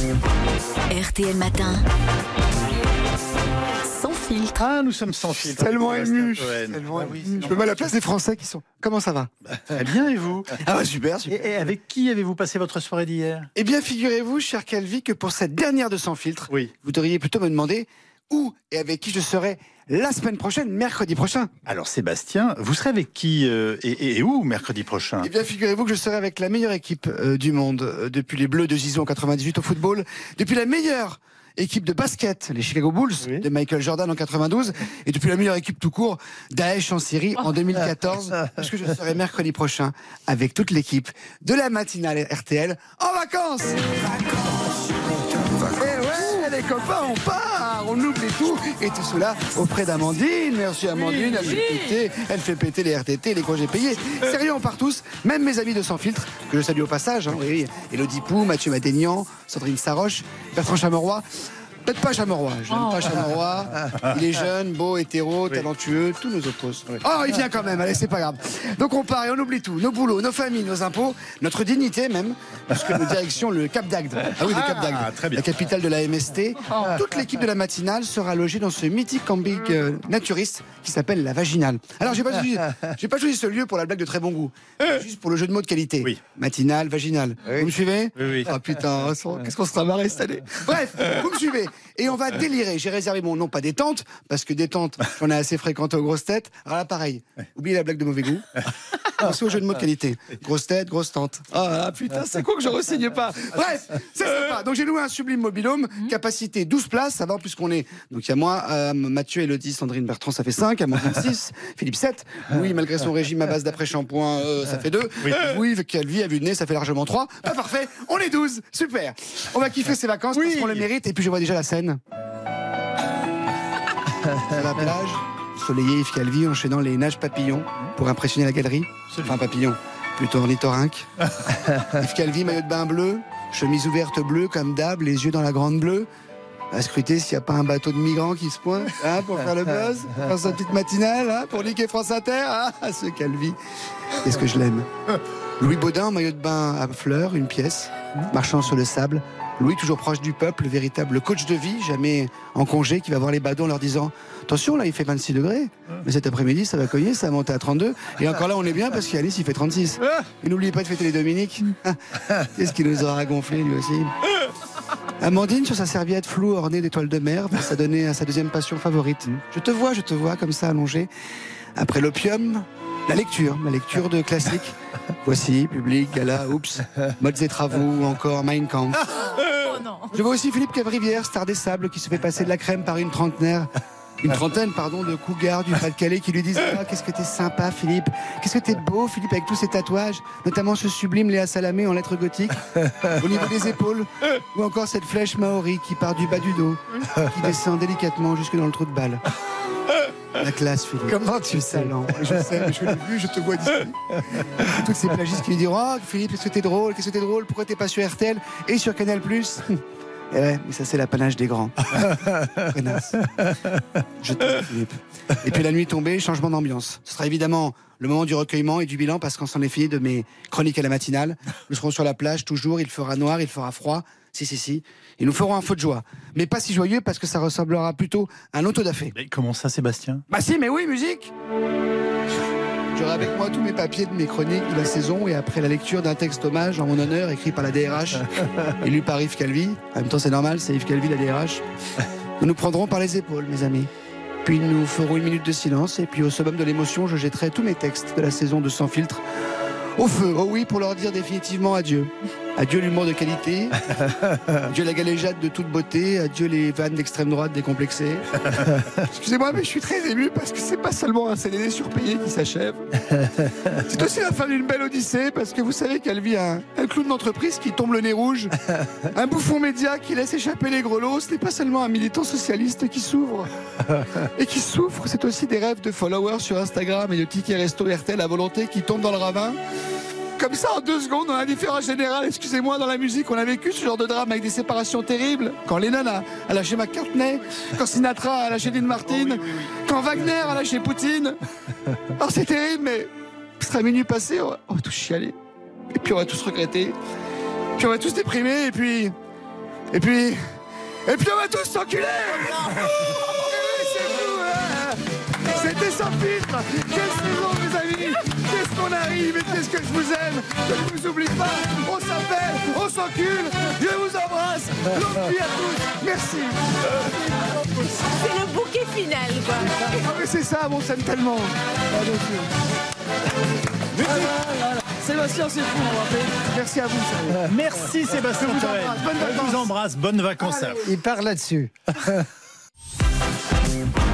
RTL Matin. Sans filtre. Ah, nous sommes sans filtre. Tellement ému. Tellement. Ah ému. Je me mets à la place des Français qui sont. Comment ça va Très bien, et vous Ah bah super, et, super. et avec qui avez-vous passé votre soirée d'hier? Eh bien, figurez-vous, cher Calvi, que pour cette dernière de Sans filtre, Oui. vous devriez plutôt me demander où et avec qui je serai la semaine prochaine, mercredi prochain. Alors, Sébastien, vous serez avec qui euh, et, et- et où mercredi prochain? Eh bien, figurez-vous que je serai avec la meilleure équipe euh, du monde euh, depuis les Bleus de Gizon en 98 au football, depuis la meilleure équipe de basket, les Chicago Bulls Oui. de Michael Jordan en 92, et depuis la meilleure équipe tout court, Daesh en Syrie en 2014, parce que je serai mercredi prochain avec toute l'équipe de la matinale RTL en vacances. Eh ouais, les copains, on part, on oublie tout, et tout cela auprès d'Amandine. Merci Amandine, elle fait péter, elle fait péter les RTT, les congés payés. Sérieux, on part tous, même mes amis de Sans Filtre, que je salue au passage, hein, oui, Elodie Pou, Mathieu Maténian, Sandrine Saroche, Bertrand Chameroy. Peut-être pas Chameroy, je n'aime pas Chameroy. Il est jeune, beau, hétéro, talentueux, tous nos autres. Oh, il vient quand même, allez, c'est pas grave. Donc on part et on oublie tout, nos boulots, nos familles, nos impôts, notre dignité même, puisque nous direction le Cap d'Agde. Ah oui, le Cap d'Agde, Ah, très bien. la capitale de la MST. Toute l'équipe de la matinale sera logée dans ce mythique camping euh, naturiste qui s'appelle la Vaginale. Alors j'ai pas choisi, j'ai pas choisi ce lieu pour la blague de très bon goût, juste pour le jeu de mots de qualité. Oui. Matinale, vaginale. Vous me suivez Oui, oui. Oh putain, qu'est-ce qu'on sera marré cette année. Bref, vous me suivez. Et on va délirer. J'ai réservé mon nom, pas détente, parce que détente, j'en ai assez fréquenté aux grosses têtes. Alors là, pareil. Oubliez la blague de mauvais goût. Pensez au jeu de mots de qualité. Grosse tête, grosse tante. Ah putain, c'est con que je ressigne pas. Bref, c'est sympa. Donc j'ai loué un sublime mobilhome, capacité 12 places, ça va puisqu'on est. Donc il y a moi, euh, Mathieu, Elodie, Sandrine Bertrand, ça fait 5, Amandine 6, Philippe 7. Oui, malgré son régime à base d'après-shampoing, euh, ça fait 2. Oui, oui Calvi, à vue de nez, ça fait largement 3. Pas parfait, on est 12. Super. On va kiffer ces vacances parce qu'on le mérite et puis je vois déjà la scène. à la plage, soleillé Yves Calvi enchaînant les nages papillons pour impressionner la galerie. Enfin, papillon, plutôt ornithorynque. Yves Calvi, maillot de bain bleu, chemise ouverte bleue comme d'hab, les yeux dans la grande bleue. À scruter s'il n'y a pas un bateau de migrants qui se pointe hein, pour faire le buzz, pour faire sa petite matinale, hein, pour niquer France Inter. Ah, ce Calvi, qu'est-ce que je l'aime? Louis Baudin, maillot de bain à fleurs, une pièce, marchant sur le sable. Louis, toujours proche du peuple, véritable coach de vie, jamais en congé, qui va voir les badauds en leur disant Attention, là, il fait 26 degrés, mais cet après-midi, ça va cogner, ça va monter à 32. Et encore là, on est bien parce qu'Alice, il fait 36. Et n'oubliez pas de fêter les Dominiques. Qu'est-ce qui nous aura gonflé, lui aussi Amandine, sur sa serviette floue ornée d'étoiles de mer, va s'adonner à sa deuxième passion favorite. Je te vois, je te vois, comme ça, allongé. Après l'opium, la lecture, la lecture de classiques. Voici, Public, Gala, Oups, Modes et Travaux ou encore Mein Kampf. Je vois aussi Philippe Cavrivière, star des sables, qui se fait passer de la crème par une trentenaire. Une trentaine, pardon, de cougars du Pas-de-Calais qui lui disent Ah, Qu'est-ce que t'es sympa, Philippe Qu'est-ce que t'es beau, Philippe, avec tous ces tatouages, notamment ce sublime Léa Salamé en lettres gothiques, au niveau des épaules, ou encore cette flèche maori qui part du bas du dos, qui descend délicatement jusque dans le trou de balle. La classe, Philippe. Comment tu sais Je sais, mais je l'ai vu, je te vois d'ici. Toutes ces plagistes qui lui diront Oh, Philippe, qu'est-ce que t'es drôle? Qu'est-ce que t'es drôle? Pourquoi t'es pas sur RTL et sur Canal Eh ouais, mais ça c'est l'apanage des grands. Connasse. Je t'aime, Philippe. Et puis la nuit tombée, changement d'ambiance. Ce sera évidemment le moment du recueillement et du bilan parce qu'on s'en est fini de mes chroniques à la matinale. Nous serons sur la plage toujours, il fera noir, il fera froid. Si, si, si. Et nous ferons un feu de joie. Mais pas si joyeux parce que ça ressemblera plutôt à un autodafé. Mais comment ça, Sébastien? Bah si, mais oui, musique J'aurai avec moi tous mes papiers de mes chroniques de la saison et après la lecture d'un texte hommage en mon honneur écrit par la DRH et lu par Yves Calvi. En même temps, c'est normal, c'est Yves Calvi, la DRH. Nous nous prendrons par les épaules, mes amis. Puis nous ferons une minute de silence et puis au summum de l'émotion, je jetterai tous mes textes de la saison de Sans filtre au feu. Oh oui, pour leur dire définitivement adieu. Adieu l'humour de qualité. Adieu la galéjade de toute beauté. Adieu les vannes d'extrême droite décomplexées. Excusez-moi, mais je suis très ému parce que c'est pas seulement un CDD surpayé qui s'achève. C'est aussi la fin d'une belle odyssée parce que vous savez qu'elle vit un, un clown d'entreprise qui tombe le nez rouge. Un bouffon média qui laisse échapper les grelots. Ce n'est pas seulement un militant socialiste qui s'ouvre et qui souffre. C'est aussi des rêves de followers sur Instagram et de tickets resto RTL à volonté qui tombent dans le ravin. Comme ça, en deux secondes, dans l'indifférence générale, excusez-moi, dans la musique, on a vécu ce genre de drame avec des séparations terribles. Quand Lennon a, a lâché McCartney, quand Sinatra a lâché Dean Martin, quand Wagner a lâché Poutine. Alors c'est terrible, mais ce sera minuit passé, on va, on va tous chialer. Et puis on va tous regretter. Puis on va tous déprimer, et puis. Et puis, et puis on va tous s'enculer hein C'était sans filtre Quelle saison, qu'on arrive et qu'est-ce que je vous aime? Je ne vous oublie pas On s'appelle, on s'encule Je vous embrasse Longue vie à tous Merci C'est le bouquet final, quoi. Ah, mais c'est ça, on s'aime tellement bien sûr. Sébastien, c'est fou, on va faire. Merci à vous, sérieux. Merci Sébastien Je vous embrasse. Bonnes Je vous vacances. embrasse. Bonnes vacances. Il part là-dessus.